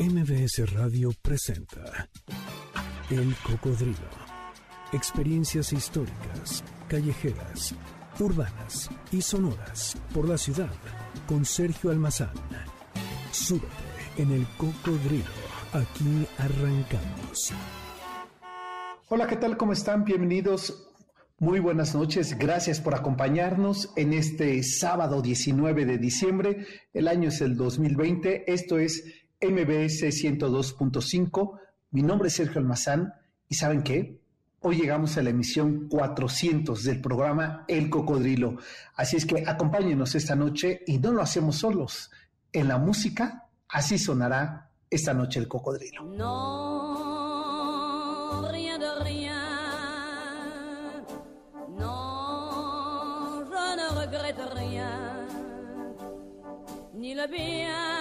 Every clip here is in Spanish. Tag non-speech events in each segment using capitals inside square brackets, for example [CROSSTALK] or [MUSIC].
MBS Radio presenta El Cocodrilo. Experiencias históricas, callejeras, urbanas y sonoras por la ciudad con Sergio Almazán. Súbete en El Cocodrilo. Aquí arrancamos. Hola, ¿qué tal? ¿Cómo están? Bienvenidos. Muy buenas noches. Gracias por acompañarnos en este sábado 19 de diciembre. El año es el 2020. Esto es MBS 102.5. Mi nombre es Sergio Almazán y ¿saben qué? Hoy llegamos a la emisión 400 del programa El Cocodrilo. Así es que acompáñenos esta noche y no lo hacemos solos. En la música, así sonará esta noche el cocodrilo. No, de. No. Ni le bien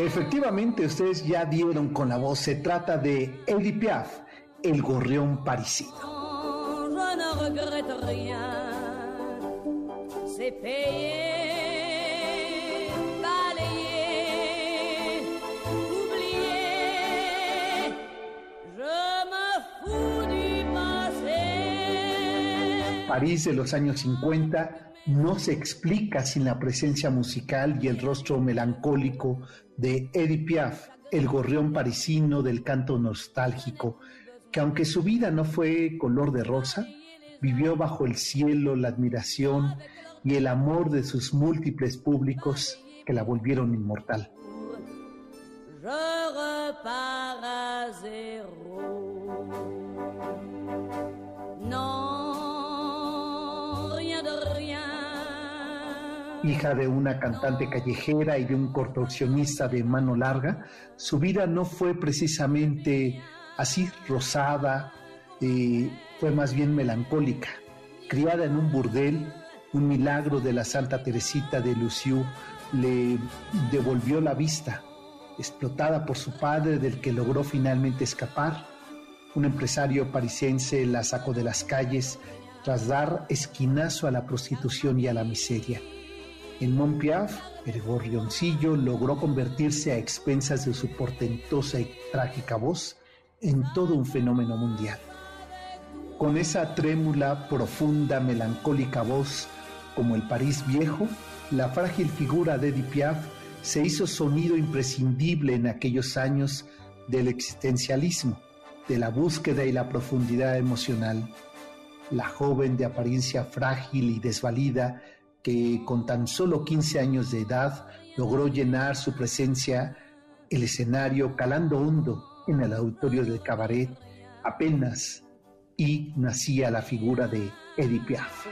Efectivamente, ustedes ya dieron con la voz. Se trata de Edith Piaf, el gorrión parisino. París de los años 50 no se explica sin la presencia musical y el rostro melancólico de Edith Piaf, el gorrión parisino del canto nostálgico, que aunque su vida no fue color de rosa, vivió bajo el cielo la admiración y el amor de sus múltiples públicos que la volvieron inmortal. Je Hija de una cantante callejera y de un contorsionista de mano larga, su vida no fue precisamente así rosada, eh, fue más bien melancólica. Criada en un burdel, un milagro de la Santa Teresita de Lisieux le devolvió la vista, explotada por su padre del que logró finalmente escapar. Un empresario parisiense la sacó de las calles tras dar esquinazo a la prostitución y a la miseria. En Montpiaf, el gorrioncillo logró convertirse a expensas de su portentosa y trágica voz en todo un fenómeno mundial. Con esa trémula, profunda, melancólica voz, como el París viejo, la frágil figura de Edith Piaf se hizo sonido imprescindible en aquellos años del existencialismo, de la búsqueda y la profundidad emocional. La joven de apariencia frágil y desvalida que con tan solo 15 años de edad logró llenar su presencia el escenario calando hondo en el auditorio del cabaret apenas y nacía la figura de Edith Piaf.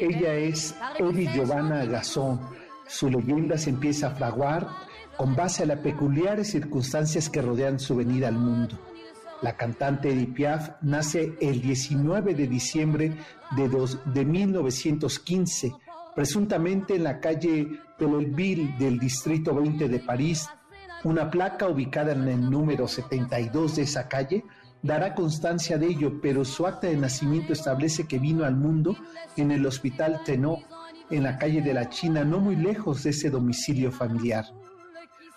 Ella es Edith Giovanna Gasson. Su leyenda se empieza a fraguar con base a las peculiares circunstancias que rodean su venida al mundo. La cantante Edith Piaf nace el 19 de diciembre de, dos- de 1915, presuntamente en la calle Pelelville del distrito 20 de París. Una placa ubicada en el número 72 de esa calle dará constancia de ello, pero su acta de nacimiento establece que vino al mundo en el Hospital Tenot, en la calle de la China, no muy lejos de ese domicilio familiar.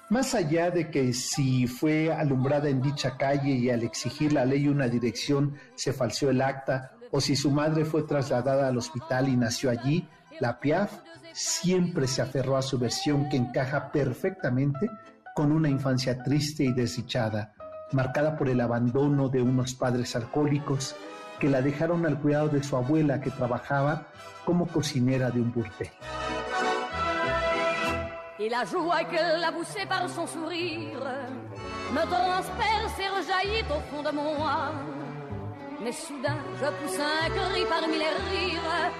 Más allá de que si fue alumbrada en dicha calle y al exigir la ley una dirección se falseó el acta, o si su madre fue trasladada al hospital y nació allí, la Piaf siempre se aferró a su versión que encaja perfectamente con una infancia triste y desdichada, marcada por el abandono de unos padres alcohólicos que la dejaron al cuidado de su abuela que trabajaba como cocinera de un burdel. Et la joie que la poussée par son sourire me transperce et rejaillit au fond de moi. Mais soudain, je pousse un cri parmi les rires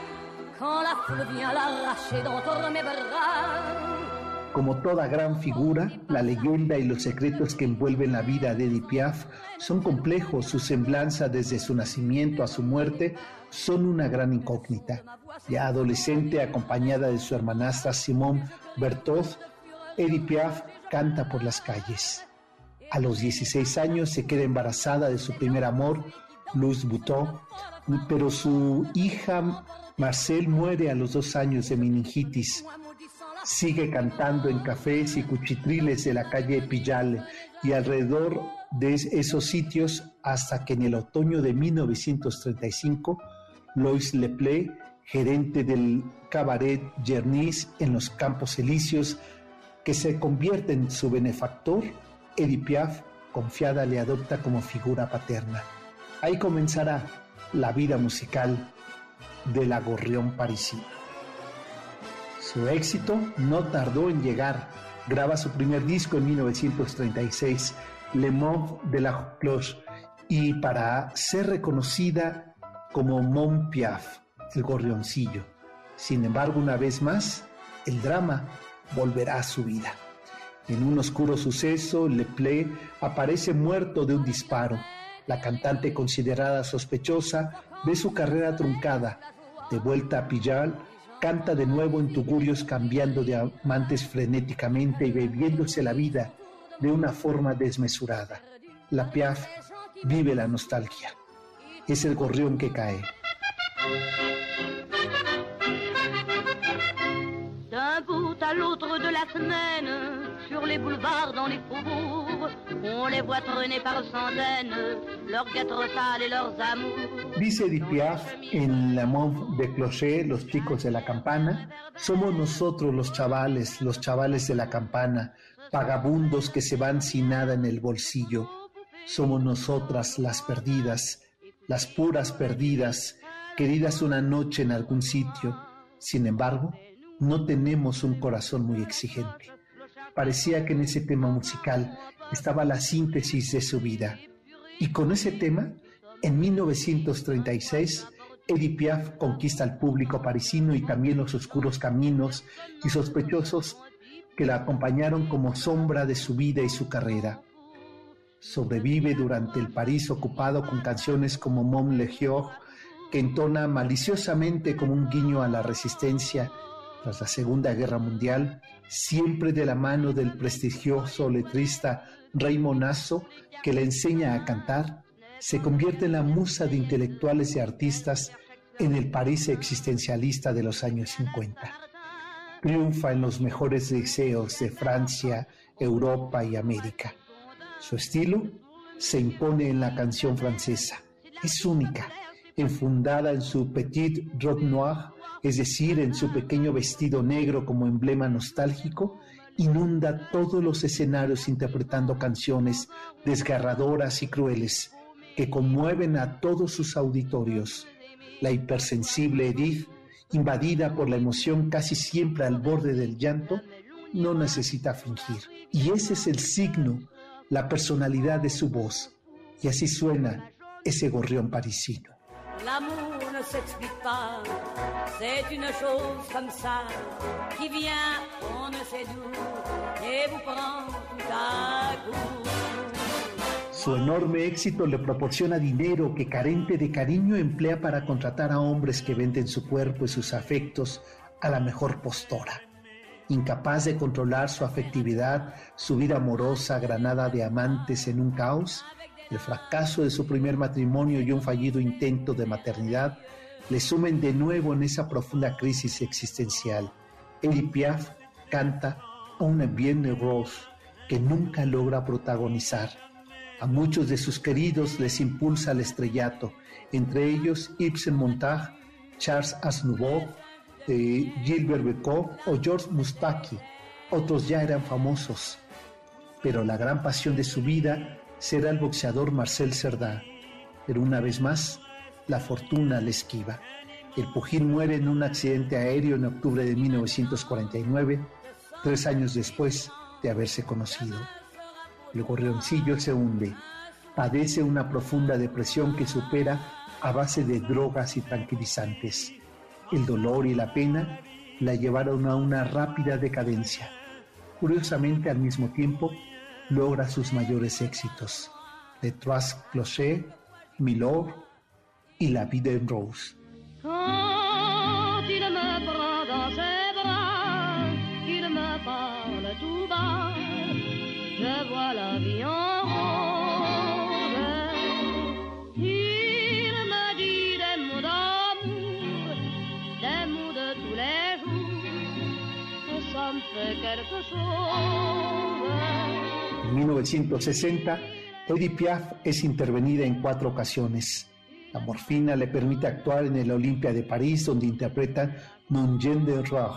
quand la foule vient l'arracher d'entre mes bras. Como toda gran figura, la leyenda y los secretos que envuelven la vida de Edith Piaf son complejos. Su semblanza desde su nacimiento a su muerte son una gran incógnita. Ya adolescente, acompañada de su hermanastra Simone Berthoz, Edith Piaf canta por las calles. A los 16 años se queda embarazada de su primer amor, Luz Bouton, pero su hija Marcel muere a los dos años de meningitis. Sigue cantando en cafés y cuchitriles de la calle Pillale y alrededor de esos sitios hasta que en el otoño de 1935 Lois Leplay, gerente del cabaret Jernis en los Campos Elíseos, que se convierte en su benefactor, Edith Piaf, confiada, le adopta como figura paterna. Ahí comenzará la vida musical de la gorrión parisina. Su éxito no tardó en llegar. Graba su primer disco en 1936, Le Mauve de la Cloche, y para ser reconocida como Mon Piaf, el gorrioncillo. Sin embargo, una vez más, el drama volverá a su vida. En un oscuro suceso, Le Play aparece muerto de un disparo. La cantante considerada sospechosa ve su carrera truncada. De vuelta a Pillal, canta de nuevo en tugurios cambiando de amantes frenéticamente y bebiéndose la vida de una forma desmesurada. La Piaf vive la nostalgia. Es el gorrión que cae. à l'autre de la sur les boulevards, dans les faubourgs, on les voit par centaines, leurs sales et leurs amours. Dice Edith Piaf en La Monf de Clocher, Los chicos de la campana, somos nosotros los chavales, los chavales de la campana, vagabundos que se van sin nada en el bolsillo. Somos nosotras las perdidas, las puras perdidas, queridas una noche en algún sitio. Sin embargo, no tenemos un corazón muy exigente. Parecía que en ese tema musical estaba la síntesis de su vida. Y con ese tema, en 1936, Edith Piaf conquista al público parisino y también los oscuros caminos y sospechosos que la acompañaron como sombra de su vida y su carrera. Sobrevive durante el París ocupado con canciones como Mon Legion, que entona maliciosamente como un guiño a la resistencia tras la Segunda Guerra Mundial, siempre de la mano del prestigioso letrista Raymond Nasso, que le enseña a cantar, se convierte en la musa de intelectuales y artistas en el París existencialista de los años 50. Triunfa en los mejores liceos de Francia, Europa y América. Su estilo se impone en la canción francesa. Es única, enfundada en su petit robe noir es decir, en su pequeño vestido negro como emblema nostálgico, inunda todos los escenarios interpretando canciones desgarradoras y crueles que conmueven a todos sus auditorios. La hipersensible Edith, invadida por la emoción casi siempre al borde del llanto, no necesita fingir. Y ese es el signo, la personalidad de su voz. Y así suena ese gorrión parisino. Su enorme éxito le proporciona dinero que carente de cariño emplea para contratar a hombres que venden su cuerpo y sus afectos a la mejor postora. Incapaz de controlar su afectividad, su vida amorosa granada de amantes en un caos, el fracaso de su primer matrimonio y un fallido intento de maternidad le sumen de nuevo en esa profunda crisis existencial. Edith Piaf canta una bien Rose que nunca logra protagonizar. A muchos de sus queridos les impulsa el estrellato, entre ellos Ibsen Montag, Charles Aznavour, eh, Gilbert Bécaud o George Mustaki. Otros ya eran famosos, pero la gran pasión de su vida será el boxeador Marcel Cerda, pero una vez más, la fortuna le esquiva. El Pujil muere en un accidente aéreo en octubre de 1949, tres años después de haberse conocido. El gorrioncillo se hunde, padece una profunda depresión que supera a base de drogas y tranquilizantes. El dolor y la pena la llevaron a una rápida decadencia. Curiosamente, al mismo tiempo, logra sus mayores éxitos. Les Trois Clochers, Milord y La Vida en Rose. 1960, Edith Piaf es intervenida en cuatro ocasiones. La morfina le permite actuar en el Olympia de París, donde interpretan Non de Roy,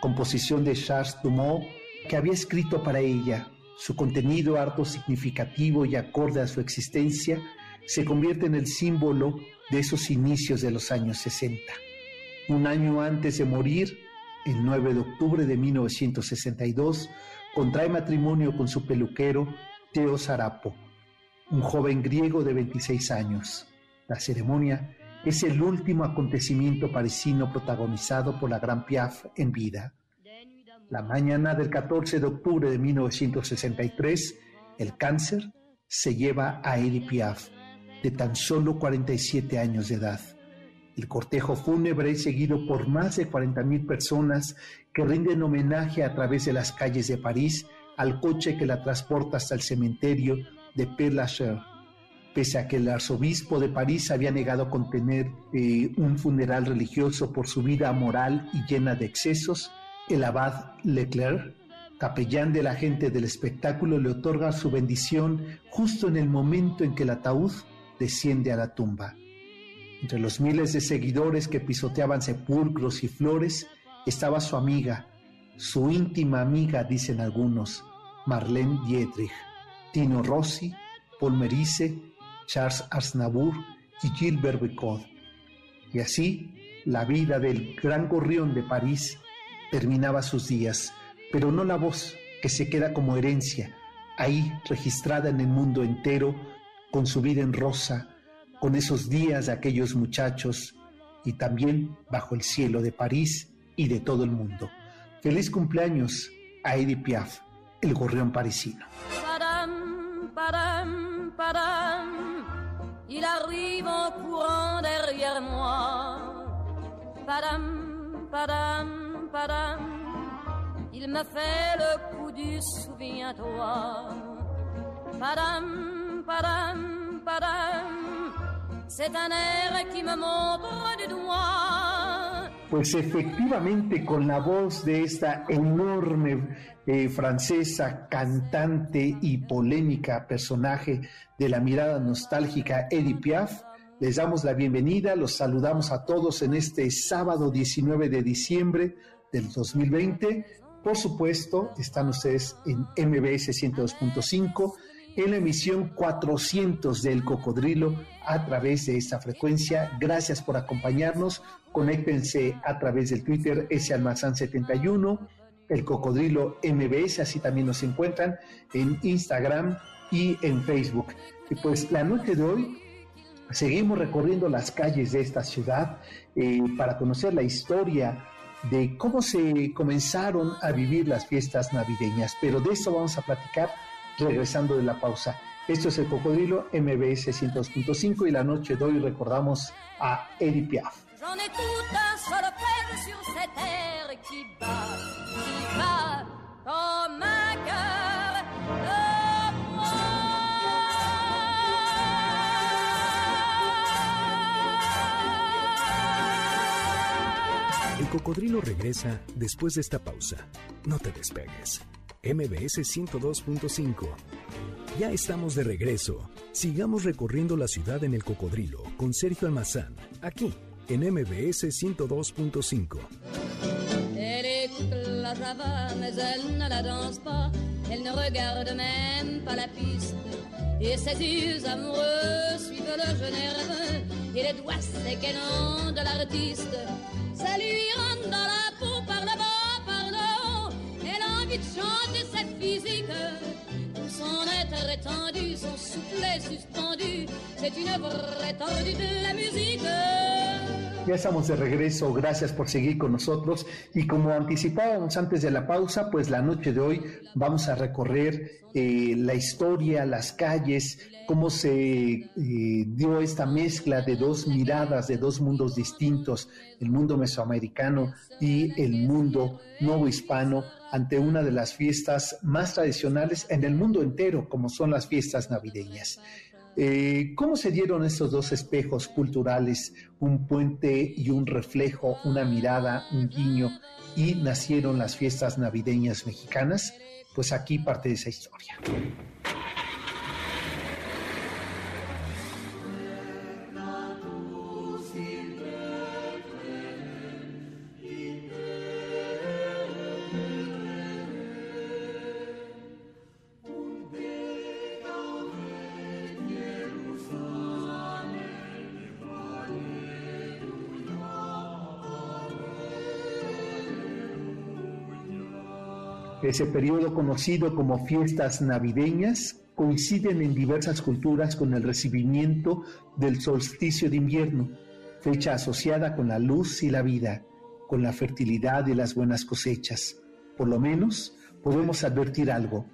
composición de Charles Dumont, que había escrito para ella. Su contenido, harto significativo y acorde a su existencia, se convierte en el símbolo de esos inicios de los años 60. Un año antes de morir, el 9 de octubre de 1962, contrae matrimonio con su peluquero, Teo Sarapo, un joven griego de 26 años. La ceremonia es el último acontecimiento parisino protagonizado por la Gran Piaf en vida. La mañana del 14 de octubre de 1963, el cáncer se lleva a Edith Piaf, de tan solo 47 años de edad. El cortejo fúnebre es seguido por más de 40.000 personas que rinden homenaje a través de las calles de París al coche que la transporta hasta el cementerio de Père Lachaise pese a que el arzobispo de París había negado contener eh, un funeral religioso por su vida moral y llena de excesos, el abad Leclerc, capellán de la gente del espectáculo, le otorga su bendición justo en el momento en que el ataúd desciende a la tumba. Entre los miles de seguidores que pisoteaban sepulcros y flores estaba su amiga, su íntima amiga, dicen algunos, Marlene Dietrich, Tino Rossi, Paul Merise, Charles Aznavour y Gilbert Bécaud. Y así, la vida del gran gorrión de París terminaba sus días, pero no la voz que se queda como herencia, ahí registrada en el mundo entero, con su vida en rosa, con esos días de aquellos muchachos y también bajo el cielo de París y de todo el mundo. Feliz cumpleaños a Edith Piaf, el gorrión parisino. Padam, padam, padam, il arrive en courant derrière moi. Padam, padam, padam, il me fait le coup du souviens-toi. Padam, padam, padam, Pues efectivamente, con la voz de esta enorme eh, francesa cantante y polémica personaje de la mirada nostálgica Edith Piaf, les damos la bienvenida, los saludamos a todos en este sábado 19 de diciembre del 2020. Por supuesto, están ustedes en MBS 102.5 en la emisión 400 del Cocodrilo a través de esta frecuencia. Gracias por acompañarnos. Conéctense a través del Twitter S Almazán 71, el Cocodrilo MBS, así también nos encuentran en Instagram y en Facebook. Y pues la noche de hoy seguimos recorriendo las calles de esta ciudad eh, para conocer la historia de cómo se comenzaron a vivir las fiestas navideñas. Pero de eso vamos a platicar regresando de la pausa. Esto es el Cocodrilo MBS 102.5 y la noche de hoy recordamos a Edith Piaf. J'en ai tout un solfège sur cette terre qui bat, qui bat comme un cœur de moi. El cocodrilo regresa después de esta pausa. No te despegues. MBS 102.5. Ya estamos de regreso. Sigamos recorriendo la ciudad en el cocodrilo con Sergio Almazán, aquí en MBS 102.5. Elle écoute la java, mais elle ne la danse pas. Elle ne regarde même pas la piste. Et ses yeux amoureux suivent le jeu nerveux. Et les doigts séquennants de l'artiste. Ça lui rentre dans la peau Elle a envie de chanter cette physique. Tout son être étendu, son suspendu. C'est une de la musique. Ya estamos de regreso, gracias por seguir con nosotros y como anticipábamos antes de la pausa, pues la noche de hoy vamos a recorrer eh, la historia, las calles, cómo se eh, dio esta mezcla de dos miradas, de dos mundos distintos, el mundo mesoamericano y el mundo nuevo hispano, ante una de las fiestas más tradicionales en el mundo entero, como son las fiestas navideñas. Eh, ¿Cómo se dieron estos dos espejos culturales, un puente y un reflejo, una mirada, un guiño, y nacieron las fiestas navideñas mexicanas? Pues aquí parte de esa historia. Ese periodo conocido como fiestas navideñas coinciden en diversas culturas con el recibimiento del solsticio de invierno, fecha asociada con la luz y la vida, con la fertilidad y las buenas cosechas. Por lo menos podemos advertir algo.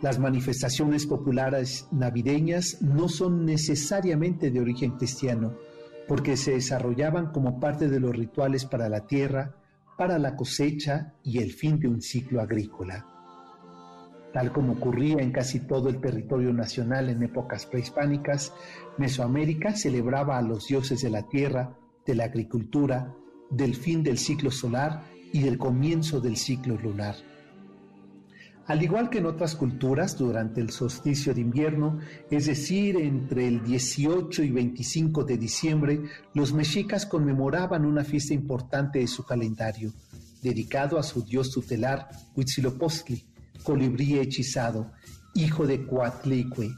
Las manifestaciones populares navideñas no son necesariamente de origen cristiano, porque se desarrollaban como parte de los rituales para la tierra, para la cosecha y el fin de un ciclo agrícola. Tal como ocurría en casi todo el territorio nacional en épocas prehispánicas, Mesoamérica celebraba a los dioses de la tierra, de la agricultura, del fin del ciclo solar y del comienzo del ciclo lunar. Al igual que en otras culturas, durante el solsticio de invierno, es decir, entre el 18 y 25 de diciembre, los mexicas conmemoraban una fiesta importante de su calendario, dedicado a su dios tutelar Huitzilopochtli, colibrí hechizado, hijo de Coatlicue,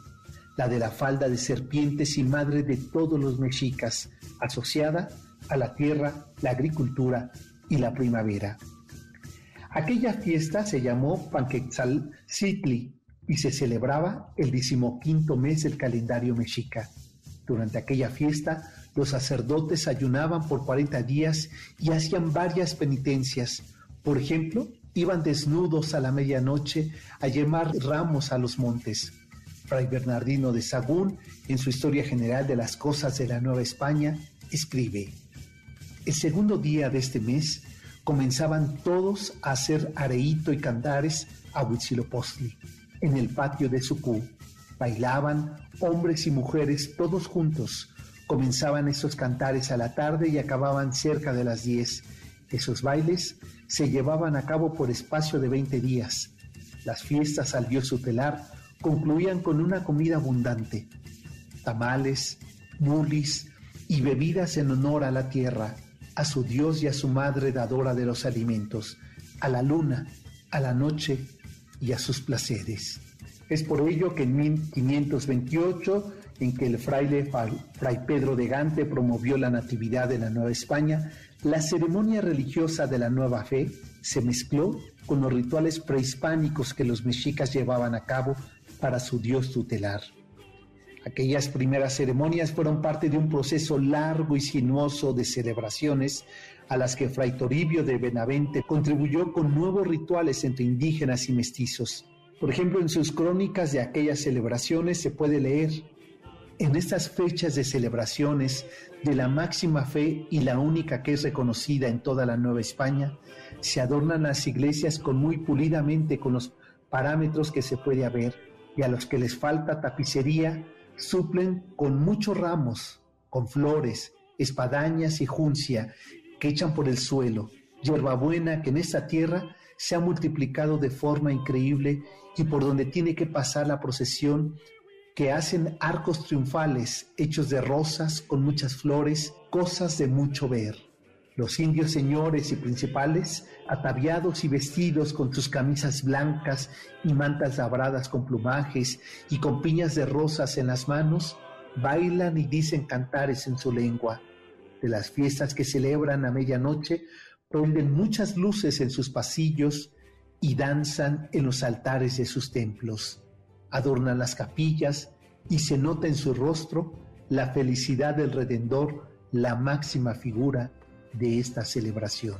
la de la falda de serpientes y madre de todos los mexicas, asociada a la tierra, la agricultura y la primavera. Aquella fiesta se llamó Panquetzalcitli y se celebraba el decimoquinto mes del calendario mexica. Durante aquella fiesta, los sacerdotes ayunaban por 40 días y hacían varias penitencias. Por ejemplo, iban desnudos a la medianoche a llevar ramos a los montes. Fray Bernardino de Sagún, en su Historia General de las Cosas de la Nueva España, escribe, El segundo día de este mes comenzaban todos a hacer areíto y cantares a Huitzilopochtli en el patio de Sucú. Bailaban hombres y mujeres todos juntos. Comenzaban esos cantares a la tarde y acababan cerca de las 10. Esos bailes se llevaban a cabo por espacio de 20 días. Las fiestas al dios tutelar concluían con una comida abundante, tamales, mulis y bebidas en honor a la tierra a su Dios y a su Madre dadora de los alimentos, a la luna, a la noche y a sus placeres. Es por ello que en 1528, en que el fraile Fray Pedro de Gante promovió la Natividad de la Nueva España, la ceremonia religiosa de la nueva fe se mezcló con los rituales prehispánicos que los mexicas llevaban a cabo para su Dios tutelar. Aquellas primeras ceremonias fueron parte de un proceso largo y sinuoso de celebraciones a las que Fray Toribio de Benavente contribuyó con nuevos rituales entre indígenas y mestizos. Por ejemplo, en sus crónicas de aquellas celebraciones se puede leer, en estas fechas de celebraciones de la máxima fe y la única que es reconocida en toda la Nueva España, se adornan las iglesias con muy pulidamente con los parámetros que se puede haber y a los que les falta tapicería suplen con muchos ramos, con flores, espadañas y juncia que echan por el suelo, hierbabuena que en esta tierra se ha multiplicado de forma increíble y por donde tiene que pasar la procesión que hacen arcos triunfales hechos de rosas con muchas flores, cosas de mucho ver. Los indios señores y principales, ataviados y vestidos con sus camisas blancas y mantas labradas con plumajes y con piñas de rosas en las manos, bailan y dicen cantares en su lengua. De las fiestas que celebran a medianoche, prenden muchas luces en sus pasillos y danzan en los altares de sus templos. Adornan las capillas y se nota en su rostro la felicidad del Redentor la máxima figura de esta celebración.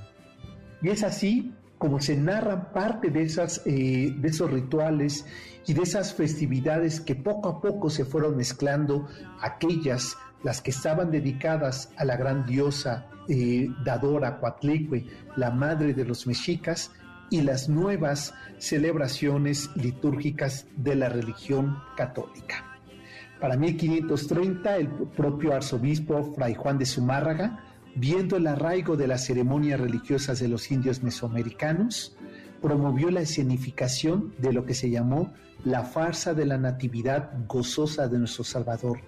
Y es así como se narran parte de, esas, eh, de esos rituales y de esas festividades que poco a poco se fueron mezclando, aquellas, las que estaban dedicadas a la gran diosa eh, dadora Coatlicue, la madre de los mexicas, y las nuevas celebraciones litúrgicas de la religión católica. Para 1530, el propio arzobispo Fray Juan de Zumárraga, viendo el arraigo de las ceremonias religiosas de los indios mesoamericanos, promovió la escenificación de lo que se llamó la farsa de la natividad gozosa de nuestro Salvador,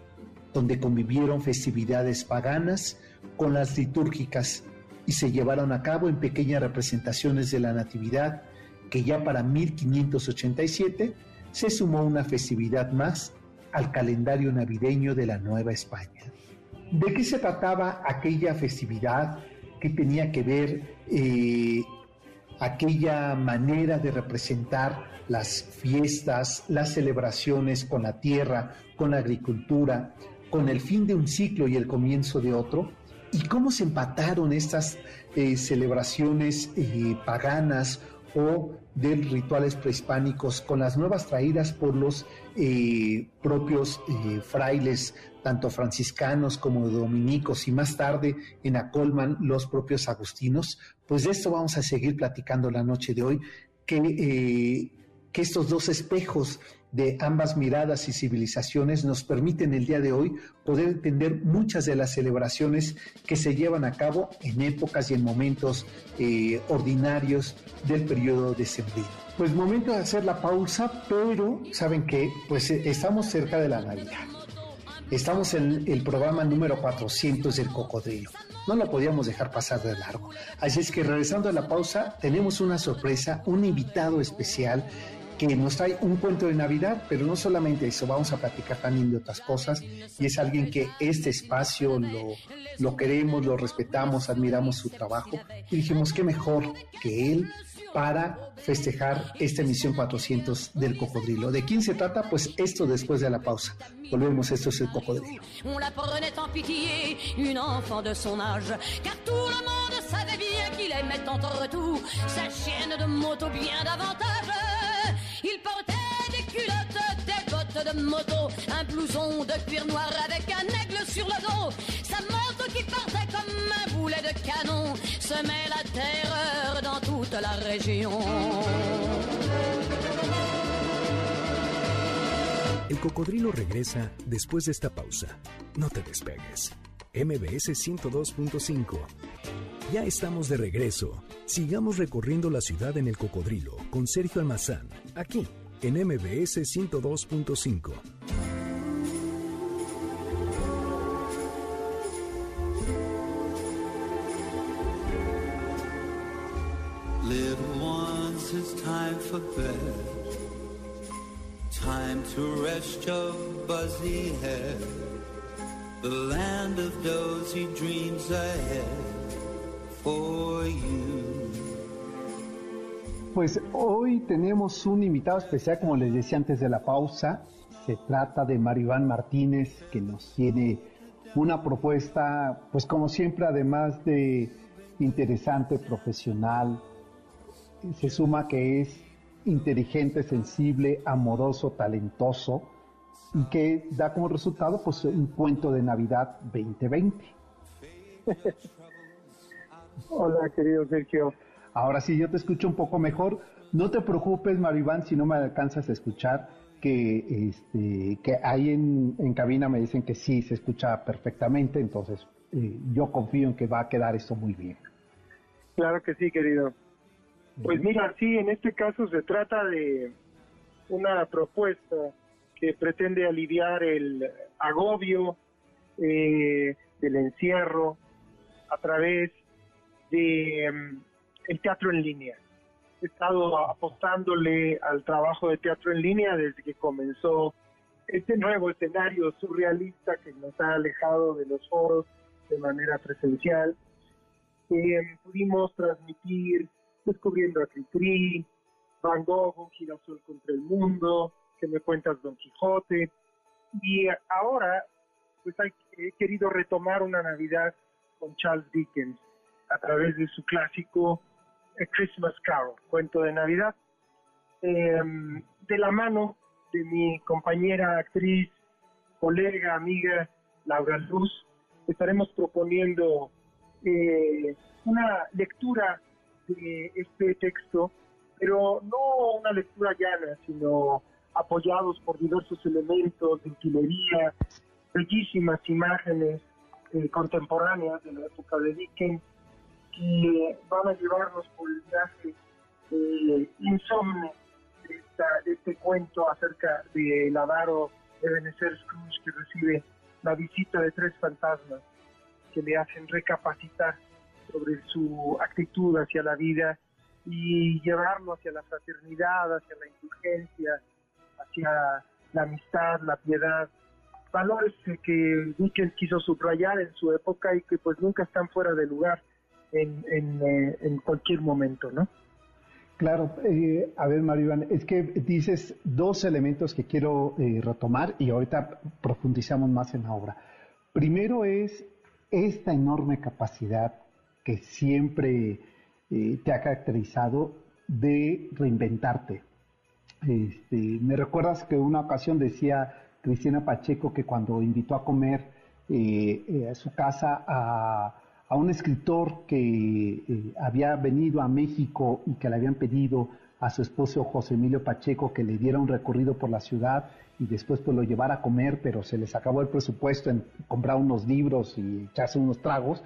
donde convivieron festividades paganas con las litúrgicas y se llevaron a cabo en pequeñas representaciones de la Natividad, que ya para 1587 se sumó una festividad más al calendario navideño de la Nueva España. ¿De qué se trataba aquella festividad? ¿Qué tenía que ver eh, aquella manera de representar las fiestas, las celebraciones con la tierra, con la agricultura, con el fin de un ciclo y el comienzo de otro? ¿Y cómo se empataron estas eh, celebraciones eh, paganas o de rituales prehispánicos con las nuevas traídas por los propios frailes, tanto franciscanos como dominicos, y más tarde en Acolman los propios agustinos? Pues de esto vamos a seguir platicando la noche de hoy, que, que estos dos espejos de ambas miradas y civilizaciones nos permiten el día de hoy poder entender muchas de las celebraciones que se llevan a cabo en épocas y en momentos eh, ordinarios del periodo de sembrino. Pues momento de hacer la pausa, pero saben que pues eh, estamos cerca de la Navidad. Estamos en el programa número 400 del Cocodrilo. No lo podíamos dejar pasar de largo. Así es que regresando a la pausa, tenemos una sorpresa, un invitado especial que nos trae un cuento de Navidad, pero no solamente eso, vamos a platicar también de otras cosas y es alguien que este espacio lo, lo queremos, lo respetamos, admiramos su trabajo y dijimos qué mejor que él para festejar esta emisión 400 del Cocodrilo. ¿De quién se trata? Pues esto después de la pausa. Volvemos, esto es el Cocodrilo. Il portait des culottes, des bottes de moto, un blouson de cuir noir avec un aigle sur le dos. Sa moto qui partait comme un boulet de canon semait la terreur dans toute la région. El cocodrilo regresa después de esta pausa. No te despegues. MBS 102.5 ya estamos de regreso. Sigamos recorriendo la ciudad en el cocodrilo con Sergio Almazán, aquí en MBS 102.5. Little ones, it's time for bed. Time to rest your buzzy head. The land of dozy dreams ahead. Pues hoy tenemos un invitado especial, como les decía antes de la pausa. Se trata de Maribán Martínez, que nos tiene una propuesta, pues como siempre, además de interesante, profesional, se suma que es inteligente, sensible, amoroso, talentoso, y que da como resultado pues un cuento de Navidad 2020. Hola, querido Sergio. Ahora sí, yo te escucho un poco mejor. No te preocupes, Maribán, si no me alcanzas a escuchar, que, este, que ahí en, cabina me dicen que sí, se escucha perfectamente, entonces eh, yo confío en que va a quedar esto muy bien. Claro que sí, querido. Pues mira, sí, en este caso se trata de una propuesta que pretende aliviar el agobio eh, del encierro a través de em, el teatro en línea. He estado apostándole al trabajo de teatro en línea desde que comenzó este nuevo escenario surrealista que nos ha alejado de los foros de manera presencial. Em, pudimos transmitir Descubriendo a Cricri, Van Gogh, Un girasol contra el mundo, que me cuentas Don Quijote. Y ahora pues he querido retomar una Navidad con Charles Dickens a través de su clásico Christmas Carol, cuento de Navidad, em, de la mano de mi compañera actriz, colega, amiga Laura Luz, estaremos proponiendo eh, una lectura de este texto, pero no una lectura llana, sino apoyados por diversos elementos de utilería, bellísimas imágenes eh, contemporáneas de la época de Dickens que van a llevarnos por el viaje eh, insomne de, este cuento acerca del avaro de Benecer Scrooge que recibe la visita de tres fantasmas que le hacen recapacitar sobre su actitud hacia la vida y llevarlo hacia la fraternidad, hacia la indulgencia, hacia la amistad, la piedad, valores que Dickens quiso subrayar en su época y que pues nunca están fuera de lugar en, eh, en cualquier momento, ¿no? Claro, eh, a ver, Mario es que dices dos elementos que quiero eh, retomar y ahorita profundizamos más en la obra. Primero es esta enorme capacidad que siempre eh, te ha caracterizado de reinventarte. Este, me recuerdas que una ocasión decía Cristina Pacheco que cuando invitó a comer a su casa a a un escritor que eh, había venido a México y que le habían pedido a su esposo José Emilio Pacheco que le diera un recorrido por la ciudad y después pues lo llevara a comer, pero se les acabó el presupuesto en comprar unos libros y echarse unos tragos,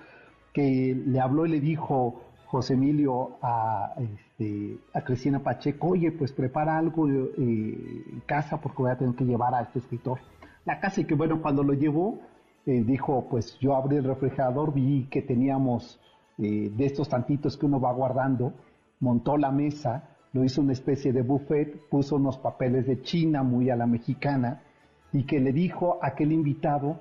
que le habló y le dijo José Emilio a, este, a Cristina Pacheco, oye, pues prepara algo eh, en casa porque voy a tener que llevar a este escritor. La casa y que bueno, cuando lo llevó, eh, dijo, pues yo abrí el refrigerador, vi que teníamos eh, de estos tantitos que uno va guardando, montó la mesa, lo hizo una especie de buffet, puso unos papeles de China muy a la mexicana y que le dijo a aquel invitado,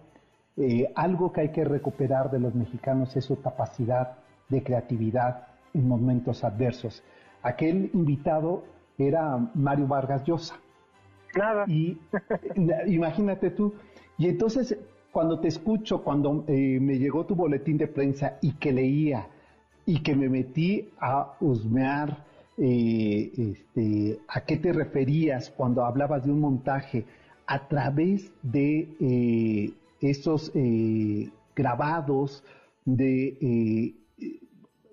eh, algo que hay que recuperar de los mexicanos es su capacidad de creatividad en momentos adversos. Aquel invitado era Mario Vargas Llosa. Nada. Y imagínate tú. Y entonces cuando te escucho, cuando eh, me llegó tu boletín de prensa y que leía y que me metí a husmear eh, este, a qué te referías cuando hablabas de un montaje a través de eh, esos grabados, de,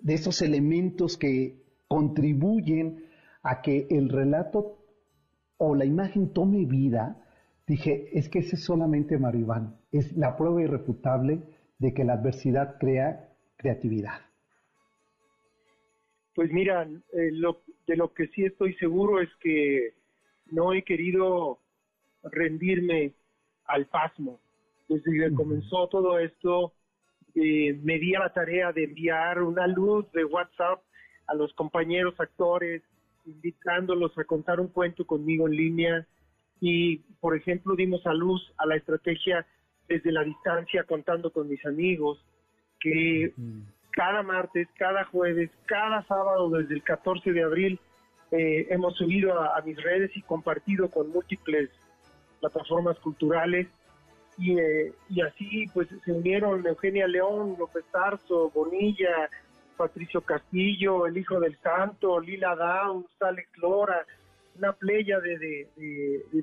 esos elementos que contribuyen a que el relato o la imagen tome vida, Dije, es que ese es solamente Maribán, es la prueba irrefutable de que la adversidad crea creatividad. Pues mira, eh, de lo que sí estoy seguro es que no he querido rendirme al pasmo. Desde que comenzó todo esto, eh, me di a la tarea de enviar una luz de WhatsApp a los compañeros actores, invitándolos a contar un cuento conmigo en línea y, por ejemplo, dimos a luz a la estrategia desde la distancia contando con mis amigos, que cada martes, cada jueves, cada sábado desde el 14 de abril eh, hemos subido a, mis redes y compartido con múltiples plataformas culturales. Y, eh, y así pues se unieron Eugenia León, López Tarso, Bonilla, Patricio Castillo, el hijo del santo, Lila Downs, Alex Lora, una playa de,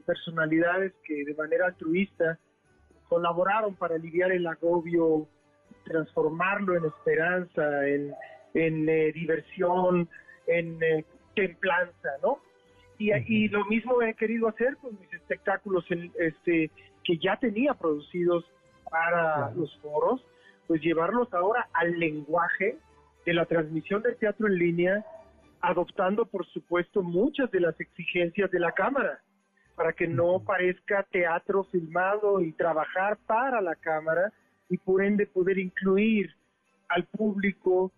personalidades que de manera altruista colaboraron para aliviar el agobio, transformarlo en esperanza, en, eh, diversión, en eh, templanza, ¿no? Y, y, lo mismo he querido hacer con mis espectáculos este, que ya tenía producidos para los foros, pues llevarlos ahora al lenguaje de la transmisión de teatro en línea adoptando, por supuesto, muchas de las exigencias de la Cámara, para que no parezca teatro filmado y trabajar para la Cámara y por ende poder incluir al público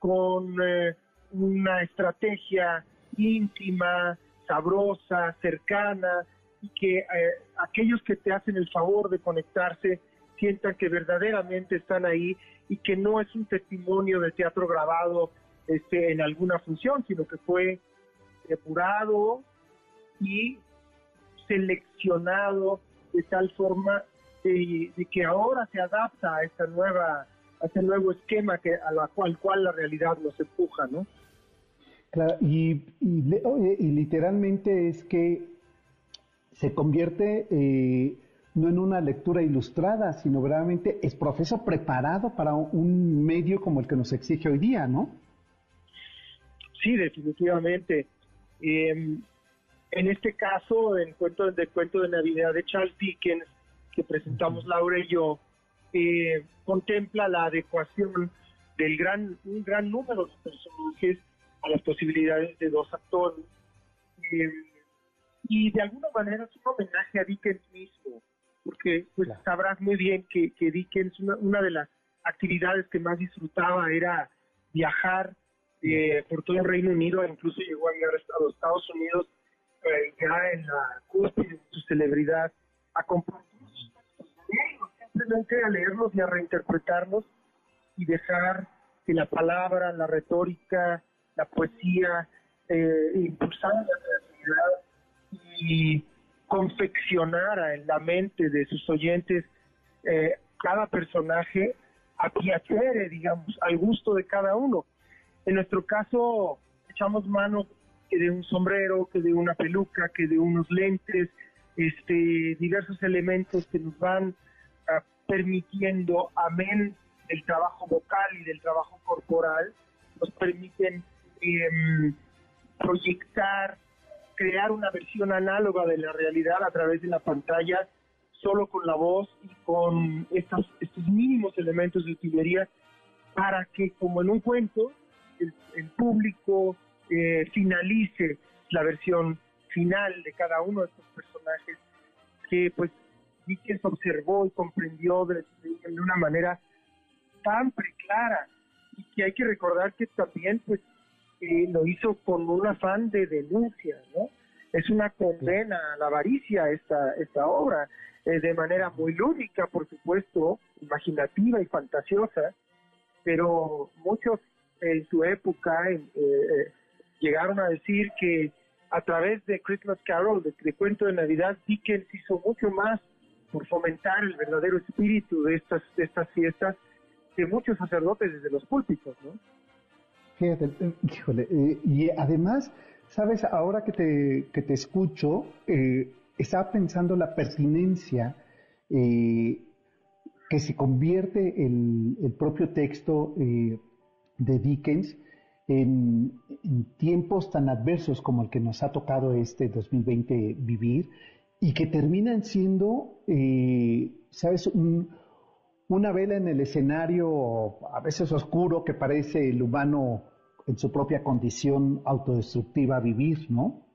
con eh, una estrategia íntima, sabrosa, cercana, y que eh, aquellos que te hacen el favor de conectarse sientan que verdaderamente están ahí y que no es un testimonio de teatro grabado este, en alguna función, sino que fue depurado y seleccionado de tal forma y, que ahora se adapta a esta nueva a este nuevo esquema que a la cual, cual la realidad nos empuja, ¿no? Claro, y, y, literalmente es que se convierte eh, no en una lectura ilustrada, sino verdaderamente es profeso preparado para un medio como el que nos exige hoy día, ¿no? Sí, definitivamente. Em, en este caso, en cuento, del cuento de Navidad de Charles Dickens, que presentamos Laura y yo, eh, contempla la adecuación del gran, un gran número de personajes a las posibilidades de dos actores. Em, y de alguna manera es un homenaje a Dickens mismo, porque pues sabrás muy bien que, que Dickens, una, una, de las actividades que más disfrutaba era viajar eh, por todo el Reino Unido, incluso llegó a llegar a los Estados Unidos eh, ya en la cúspide de su celebridad, a compartir simplemente a leerlos y a reinterpretarlos y dejar que la palabra, la retórica, la poesía, eh, impulsara la creatividad y confeccionara en la mente de sus oyentes eh, cada personaje a piacere, digamos, al gusto de cada uno. En nuestro caso, echamos mano que de un sombrero, que de una peluca, que de unos lentes, este, diversos elementos que nos van ah, permitiendo, amén del trabajo vocal y del trabajo corporal, nos permiten em, proyectar, crear una versión análoga de la realidad a través de la pantalla, solo con la voz y con estos, mínimos elementos de utilería, para que, como en un cuento, el, público eh, finalice la versión final de cada uno de estos personajes que pues Dickens observó y comprendió de, una manera tan preclara y que hay que recordar que también pues eh, lo hizo con un afán de denuncia, ¿no? Es una condena a la avaricia esta, esta obra, eh, de manera muy lúdica, por supuesto, imaginativa y fantasiosa, pero muchos en su época eh, eh, llegaron a decir que a través de Christmas Carol, de, cuento de Navidad, Dickens hizo mucho más por fomentar el verdadero espíritu de estas, de estas fiestas que muchos sacerdotes desde los púlpitos, ¿no? Fíjate, eh, híjole, y además, sabes, ahora que te, que te escucho, estaba pensando la pertinencia que se convierte el, el propio texto de Dickens en, tiempos tan adversos como el que nos ha tocado este 2020 vivir y que terminan siendo, eh, ¿sabes?, una vela en el escenario a veces oscuro que parece el humano en su propia condición autodestructiva vivir, ¿no?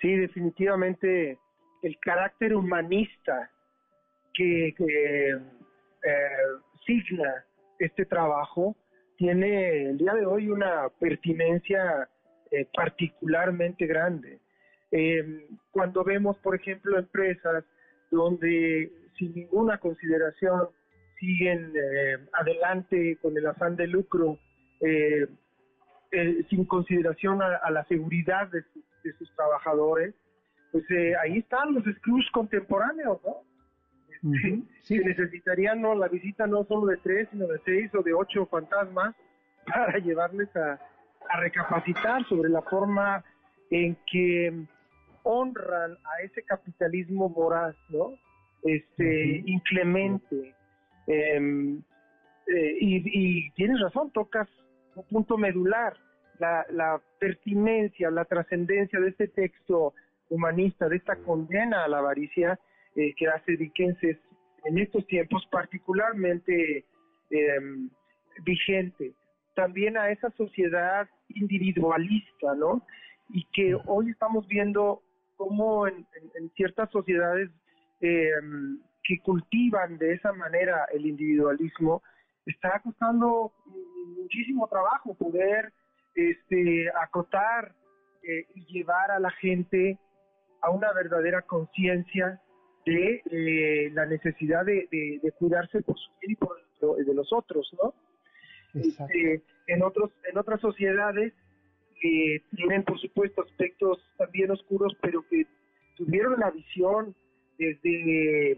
Sí, definitivamente el carácter humanista que, eh, signa este trabajo tiene el día de hoy una pertinencia eh, particularmente grande. Eh, cuando vemos, por ejemplo, empresas donde sin ninguna consideración siguen eh, adelante con el afán de lucro, sin consideración a, la seguridad de, sus trabajadores, pues ahí están los Scrooge contemporáneos, ¿no? [LAUGHS] sí. necesitarían no la visita no solo de tres, sino de seis o de ocho fantasmas para llevarles a, recapacitar sobre la forma en que honran a ese capitalismo voraz, ¿no? Este, inclemente. Em, eh, y, tienes razón, tocas un punto medular. La, la pertinencia, la trascendencia de este texto humanista, de esta condena a la avaricia, eh, que hace Dickens en estos tiempos particularmente em, vigente. También a esa sociedad individualista, ¿no? Y que hoy estamos viendo cómo en, ciertas sociedades em, que cultivan de esa manera el individualismo, está costando muchísimo trabajo poder este, acotar eh, y llevar a la gente a una verdadera conciencia de eh, la necesidad de, cuidarse por su bien y por de los otros, ¿no? Este, en otros en otras sociedades que tienen por supuesto aspectos también oscuros, pero que tuvieron la visión desde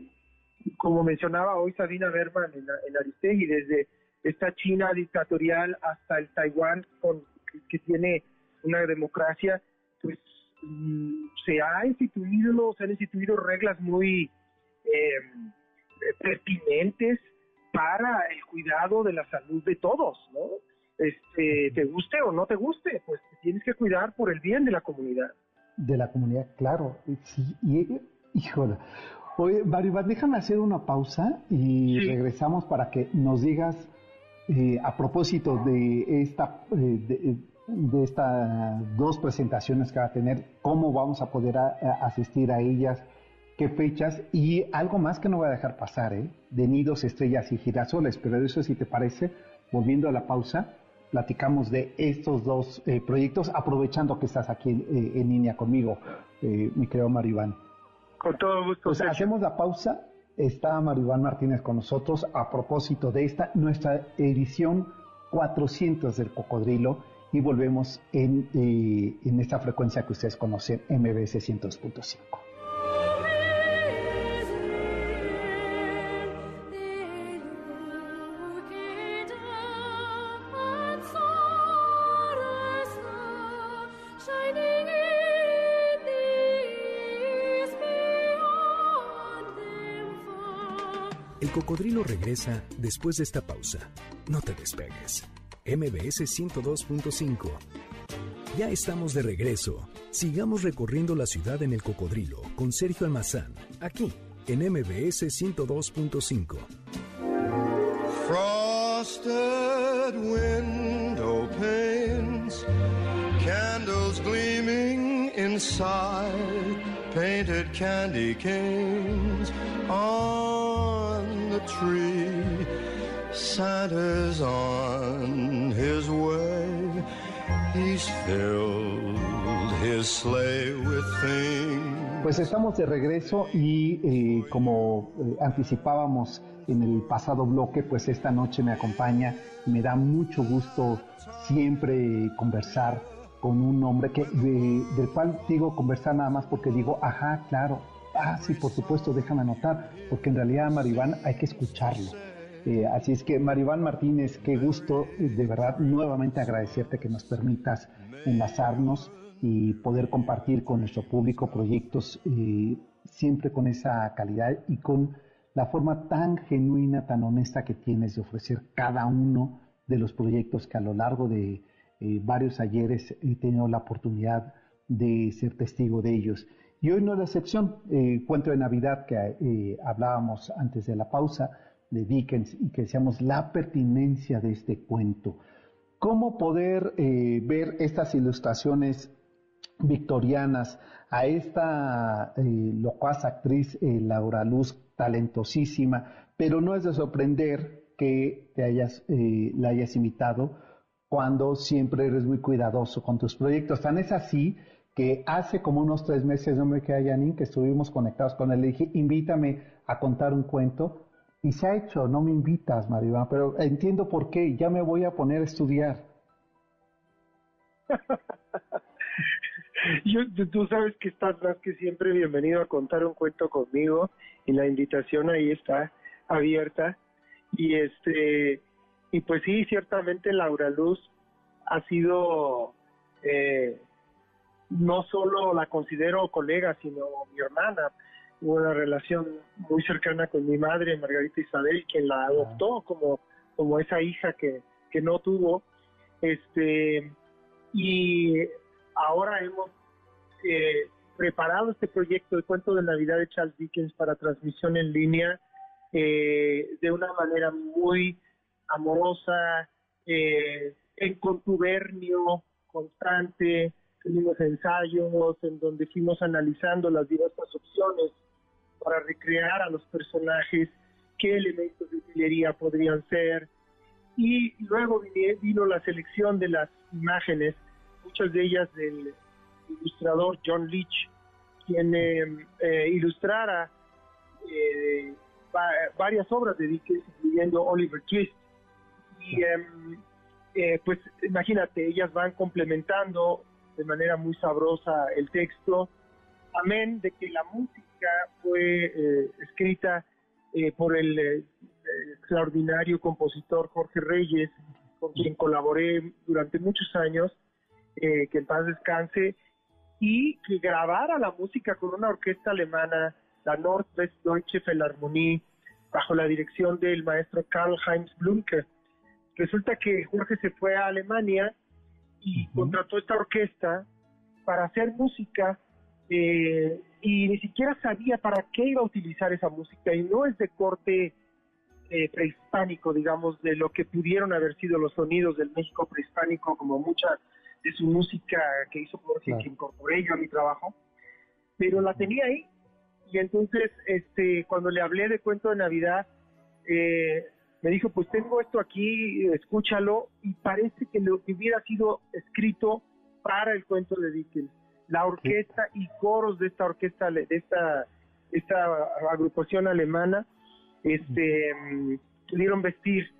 como mencionaba hoy Sabina Berman en, en Aristegui, desde esta China dictatorial hasta el Taiwán con, que tiene una democracia, pues se ha instituido, se han instituido reglas muy em, pertinentes para el cuidado de la salud de todos, ¿no? Este, te guste o no te guste, pues tienes que cuidar por el bien de la comunidad. De la comunidad, claro. Sí, y, híjole. Oye, Maribel, déjame hacer una pausa y regresamos para que nos digas, eh, a propósito de esta, eh, de, estas dos presentaciones que va a tener, cómo vamos a poder asistir a ellas, qué fechas y algo más que no voy a dejar pasar, ¿eh? de nidos, estrellas y girasoles. Pero eso, si te parece, volviendo a la pausa, platicamos de estos dos eh, proyectos, aprovechando que estás aquí eh, en línea conmigo, eh, mi querido Maribán. Con todo gusto. Pues hacemos la pausa. Está Maribán Martínez con nosotros a propósito de esta, nuestra edición 400 del Cocodrilo y volvemos en, en esta frecuencia que ustedes conocen, MBS 100.5. El cocodrilo regresa después de esta pausa. No te despegues. MBS 102.5. Ya estamos de regreso. Sigamos recorriendo la ciudad en el cocodrilo con Sergio Almazán, aquí en MBS 102.5. Frosted window panes, candles gleaming inside, painted candy canes. tree. Santa's on. Filled his with. Pues estamos de regreso y eh, como eh, anticipábamos en el pasado bloque, pues esta noche me acompaña me da mucho gusto siempre conversar con un hombre que, del cual digo conversar nada más porque digo, ajá, claro, ah, sí, por supuesto, déjame anotar, porque en realidad Maribán hay que escucharlo. Eh, así es que Maribán Martínez, qué gusto, de verdad, nuevamente agradecerte que nos permitas enlazarnos y poder compartir con nuestro público proyectos eh, siempre con esa calidad y con la forma tan genuina, tan honesta que tienes de ofrecer cada uno de los proyectos que a lo largo de eh, varios ayeres he tenido la oportunidad de ser testigo de ellos. Y hoy no es la excepción. Eh, cuento de Navidad que hablábamos antes de la pausa de Dickens y que decíamos la pertinencia de este cuento. ¿Cómo poder eh, ver estas ilustraciones victorianas a esta locuaz actriz Laura Luz, talentosísima, pero no es de sorprender que te hayas, la hayas imitado cuando siempre eres muy cuidadoso con tus proyectos. Tan es así que hace como unos tres meses, no me queda Janine, que estuvimos conectados con él, le dije, invítame a contar un cuento, y se ha hecho, no me invitas, Maribán, pero entiendo por qué, ya me voy a poner a estudiar. [LAUGHS] Yo, tú sabes que estás más que siempre bienvenido a contar un cuento conmigo y la invitación ahí está abierta y este y pues sí ciertamente Laura Luz ha sido eh, no solo la considero colega, sino mi hermana. Una relación muy cercana con mi madre, Margarita Isabel, quien la adoptó como, como esa hija que, que no tuvo. Este, y ahora hemos eh, preparado este proyecto de cuento de Navidad de Charles Dickens para transmisión en línea eh, de una manera muy amorosa, eh, en contubernio constante, Tuvimos ensayos en donde fuimos analizando las diversas opciones para recrear a los personajes, qué elementos de utilería podrían ser. Y luego vino la selección de las imágenes, muchas de ellas del ilustrador John Leach, quien eh, eh, ilustrara eh, varias obras de Dickens, incluyendo Oliver Twist. Y em, pues imagínate, ellas van complementando de manera muy sabrosa el texto, amén de que la música fue eh, escrita eh, por el eh, extraordinario compositor Jorge Reyes, con quien colaboré durante muchos años, que en paz descanse, y que grabara la música con una orquesta alemana, la Nordwestdeutsche Philharmonie, bajo la dirección del maestro Karl Heinz Blumke. Resulta que Jorge se fue a Alemania y contrató esta orquesta para hacer música eh, y ni siquiera sabía para qué iba a utilizar esa música y no es de corte eh, prehispánico, digamos, de lo que pudieron haber sido los sonidos del México prehispánico, como mucha de su música que hizo Jorge, que incorporé yo a mi trabajo, pero la tenía ahí. Y entonces este cuando le hablé de cuento de Navidad eh, me dijo pues tengo esto aquí escúchalo y parece que lo que hubiera sido escrito para el cuento de Dickens la orquesta y coros de esta orquesta de esta esta agrupación alemana este pudieron vestir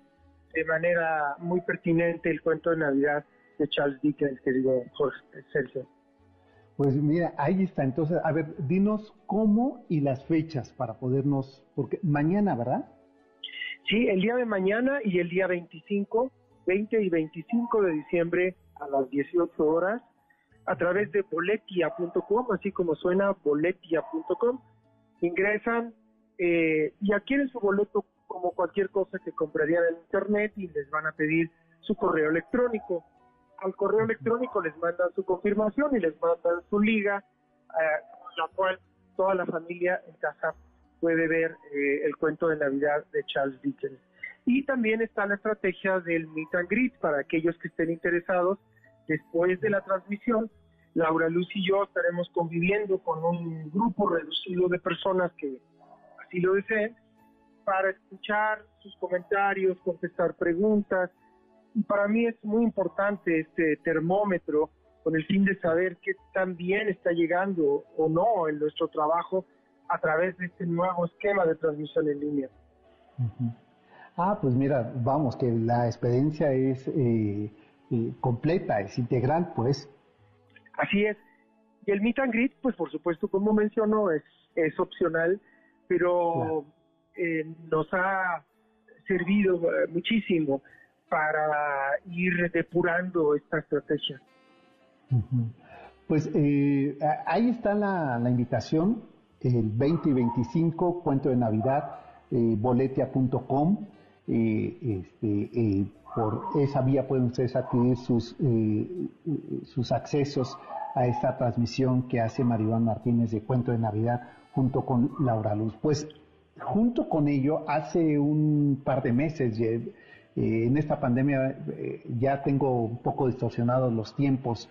de manera muy pertinente el cuento de Navidad de Charles Dickens querido Jorge Sergio pues mira, ahí está. Entonces, a ver, dinos cómo y las fechas para podernos, porque mañana, ¿verdad? Sí, el día de mañana y el día 25, 20 y 25 de diciembre a las 18 horas, a través de boletia.com, así como suena boletia.com, ingresan eh, y adquieren su boleto como cualquier cosa que comprarían en internet y les van a pedir su correo electrónico al correo electrónico les mandan su confirmación y les mandan su liga, eh, la cual toda la familia en casa puede ver eh, el cuento de Navidad de Charles Dickens. Y también está la estrategia del meet and greet para aquellos que estén interesados. Después de la transmisión, Laura Luz y yo estaremos conviviendo con un grupo reducido de personas que así lo deseen para escuchar sus comentarios, contestar preguntas, y para mí es muy importante este termómetro con el fin de saber qué tan bien está llegando o no en nuestro trabajo a través de este nuevo esquema de transmisión en línea. Ah, pues mira, vamos, que la experiencia es eh, eh, completa, es integral, pues. Así es. Y el meet and greet, pues por supuesto, como mencionó, es, es opcional, pero eh, nos ha servido muchísimo para ir depurando esta estrategia. Pues eh, ahí está la, invitación, el 20 y 25, cuento de Navidad, eh, boletia.com. Eh, este, por esa vía pueden ustedes adquirir sus, sus accesos a esta transmisión que hace Maribán Martínez de Cuento de Navidad junto con Laura Luz. Pues junto con ello, hace un par de meses, eh, en esta pandemia eh, ya tengo un poco distorsionados los tiempos,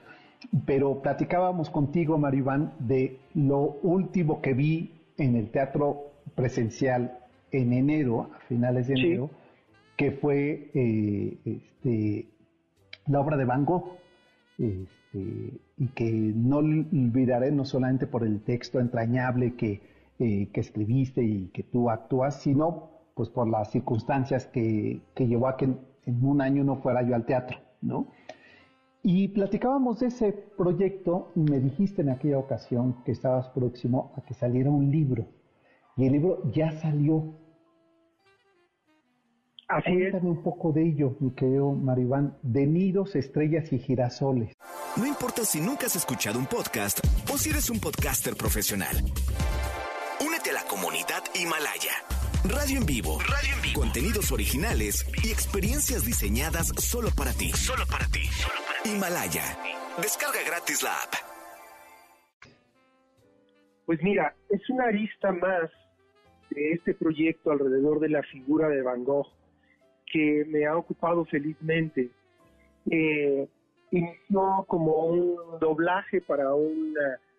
pero platicábamos contigo, Maribán, de lo último que vi en el teatro presencial en enero, a finales de enero, que fue eh, este, la obra de Van Gogh. Este, y que no olvidaré no solamente por el texto entrañable que, que escribiste y que tú actúas, sino pues por las circunstancias que, que llevó a que en, un año no fuera yo al teatro, ¿no? Y platicábamos de ese proyecto y me dijiste en aquella ocasión que estabas próximo a que saliera un libro. Y el libro ya salió. Así Cuéntame un poco de ello, mi querido Maribán, de nidos, estrellas y girasoles. No importa si nunca has escuchado un podcast o si eres un podcaster profesional. Únete a la comunidad Himalaya. Radio en vivo. Radio en vivo. Contenidos originales y experiencias diseñadas solo para ti. Solo para ti. Himalaya. Descarga gratis la app. Pues mira, es una arista más de este proyecto alrededor de la figura de Van Gogh que me ha ocupado felizmente. Eh, inició como un doblaje para un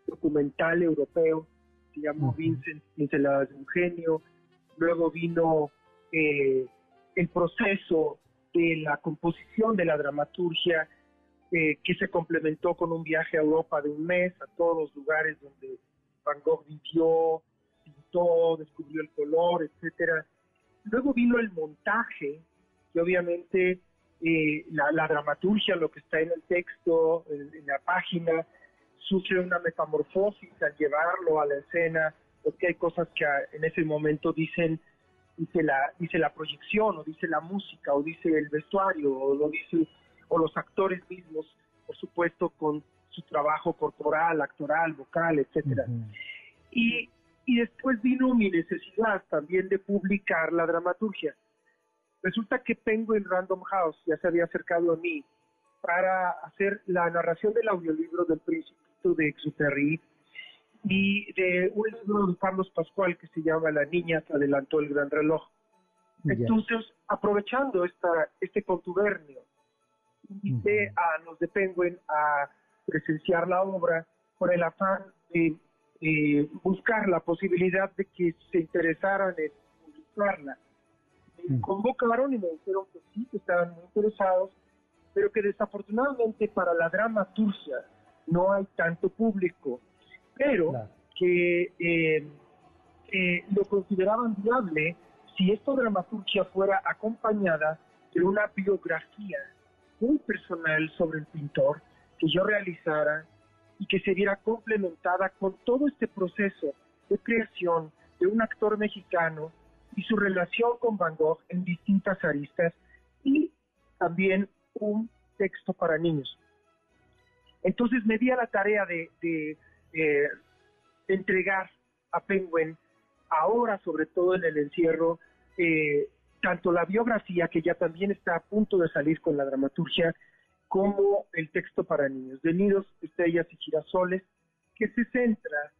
documental europeo, se llamó Vincent, Vincent Eugenio, luego vino eh, el proceso de la composición de la dramaturgia eh, que se complementó con un viaje a Europa de un mes a todos los lugares donde Van Gogh vivió, pintó, descubrió el color, etcétera. Luego vino el montaje, que obviamente eh, la, dramaturgia, lo que está en el texto, en, la página, sufre una metamorfosis al llevarlo a la escena, porque hay cosas que en ese momento dicen dice la, dice la proyección, o dice la música, o dice el vestuario, o lo dice, o los actores mismos, por supuesto, con su trabajo corporal, actoral, vocal, etcétera. y, y después vino mi necesidad también de publicar la dramaturgia. Resulta que Penguin Random House ya se había acercado a mí para hacer la narración del audiolibro del Principito de Exuperry y de un libro de Carlos Pascual que se llama La niña que adelantó el gran reloj. Entonces, aprovechando esta, este contubernio, invité a los de Penguin a presenciar la obra con el afán de buscar la posibilidad de que se interesaran en publicarla. Me convocaron y me dijeron que sí, que estaban muy interesados, pero que desafortunadamente para la dramaturgia no hay tanto público, pero que eh, eh, lo consideraban viable si esta dramaturgia fuera acompañada de una biografía muy personal sobre el pintor que yo realizara y que se viera complementada con todo este proceso de creación de un actor mexicano y su relación con Van Gogh en distintas aristas y también un texto para niños. Entonces me di a la tarea de, entregar a Penguin, ahora sobre todo en el encierro, eh, tanto la biografía, que ya también está a punto de salir con la dramaturgia, como el texto para niños, de nidos, estrellas y girasoles, que se centra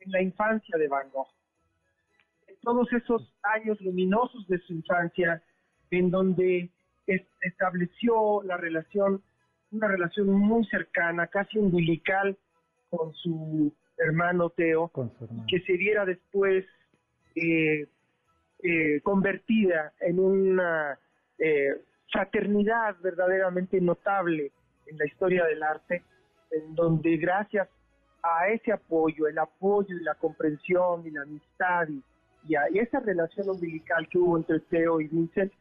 en la infancia de Van Gogh. Todos esos años luminosos de su infancia, en donde estableció la relación, una relación muy cercana, casi umbilical con su hermano Teo, que se viera después eh, eh, convertida en una eh, fraternidad verdaderamente notable en la historia del arte, en donde gracias a ese apoyo, el apoyo y la comprensión y la amistad y, a, esa relación umbilical que hubo entre Theo y Vincent,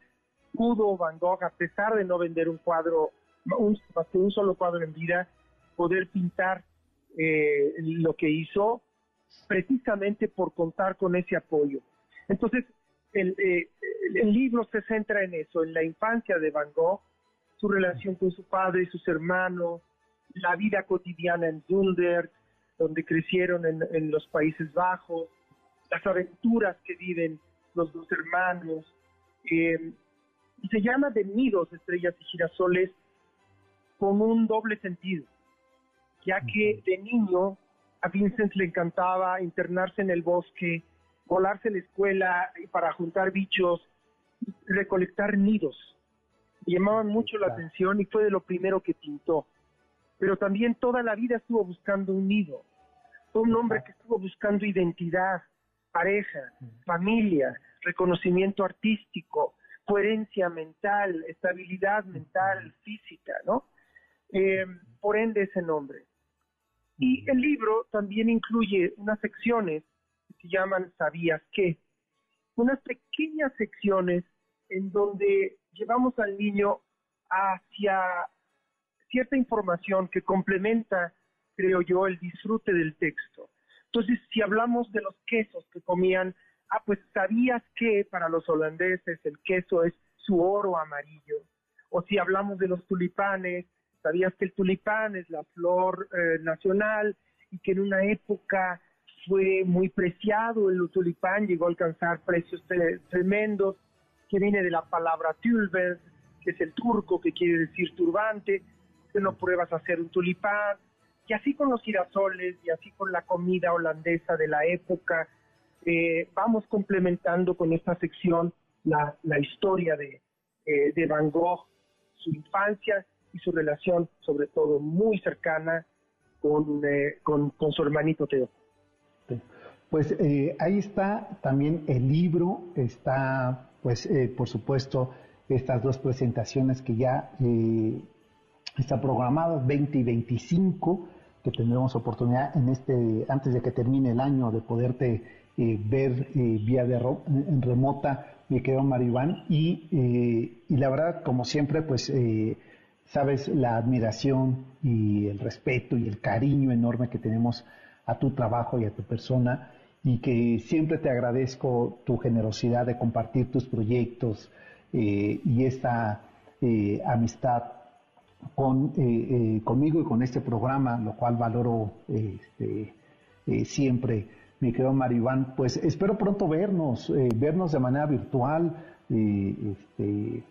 pudo Van Gogh, a pesar de no vender un cuadro, un, un solo cuadro en vida, poder pintar eh, lo que hizo precisamente por contar con ese apoyo. Entonces, eh, el, libro se centra en eso, en la infancia de Van Gogh, su relación con su padre y sus hermanos, la vida cotidiana en Zundert, donde crecieron en, los Países Bajos, las aventuras que viven los dos hermanos. Eh, y se llama De Nidos, Estrellas y Girasoles con un doble sentido, ya que de niño a Vincent le encantaba internarse en el bosque, volarse la escuela para juntar bichos, recolectar nidos. llamaban mucho la atención y fue de lo primero que pintó. Pero también toda la vida estuvo buscando un nido. Fue un hombre que estuvo buscando identidad, pareja, familia, reconocimiento artístico, coherencia mental, estabilidad mental, física, ¿no? Eh, por ende ese nombre. Y el libro también incluye unas secciones se llaman ¿Sabías qué? Unas pequeñas secciones en donde llevamos al niño hacia cierta información que complementa, creo yo, el disfrute del texto. Entonces, si hablamos de los quesos que comían, ah, pues sabías que para los holandeses el queso es su oro amarillo. O si hablamos de los tulipanes, sabías que el tulipán es la flor eh, nacional y que en una época fue muy preciado, el tulipán llegó a alcanzar precios tremendos, que viene de la palabra tulbes, que es el turco, que quiere decir turbante, que no pruebas a hacer un tulipán, y así con los girasoles, y así con la comida holandesa de la época, eh, vamos complementando con esta sección la, historia de, eh, de Van Gogh, su infancia y su relación, sobre todo muy cercana, con, eh, con, con su hermanito Teo. Pues ahí está también el libro, está pues por supuesto estas dos presentaciones que ya están programadas, 20 y 25, que tendremos oportunidad en este, antes de que termine el año, de poderte ver vía de remota, mi querido Maribán, y, y la verdad, como siempre, pues sabes la admiración y el respeto y el cariño enorme que tenemos a tu trabajo y a tu persona y que siempre te agradezco tu generosidad de compartir tus proyectos eh, y esta eh, amistad con, eh, conmigo y con este programa, lo cual valoro este, siempre. Mi querido Maribán, pues espero pronto vernos, vernos de manera virtual. Este,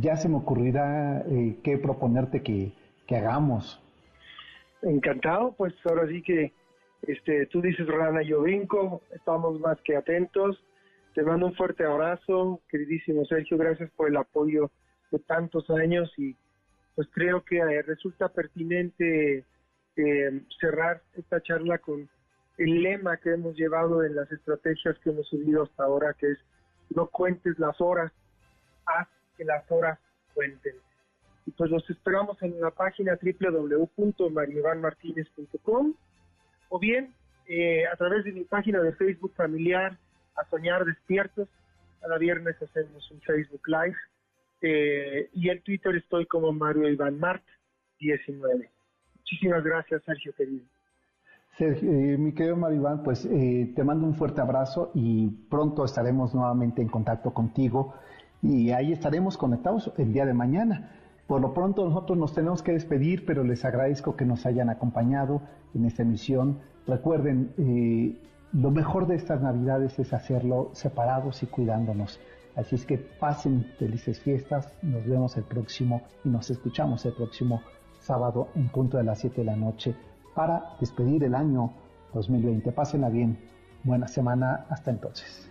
ya se me ocurrirá qué proponerte que, que hagamos. Encantado, pues ahora sí que este, tú dices Rana, yo vengo, estamos más que atentos. Te mando un fuerte abrazo, queridísimo Sergio, gracias por el apoyo de tantos años y pues creo que eh, resulta pertinente eh, cerrar esta charla con el lema que hemos llevado en las estrategias que hemos subido hasta ahora, que es no cuentes las horas, haz que las horas cuenten. Y pues los esperamos en la página www.marivanmartinez.com o bien eh, a través de mi página de Facebook familiar, a Soñar Despiertos. Cada viernes hacemos un Facebook Live. Eh, y en Twitter estoy como Mario Iván Mart 19. Muchísimas gracias, Sergio querido. Sergio, eh, mi querido Mario Iván, pues te mando un fuerte abrazo y pronto estaremos nuevamente en contacto contigo y ahí estaremos conectados el día de mañana. Por lo pronto nosotros nos tenemos que despedir, pero les agradezco que nos hayan acompañado en esta emisión. Recuerden, eh, lo mejor de estas Navidades es hacerlo separados y cuidándonos. Así es que pasen felices fiestas, nos vemos el próximo y nos escuchamos el próximo sábado en punto de las 7 de la noche para despedir el año 2020. Pásenla bien. Buena semana. Hasta entonces.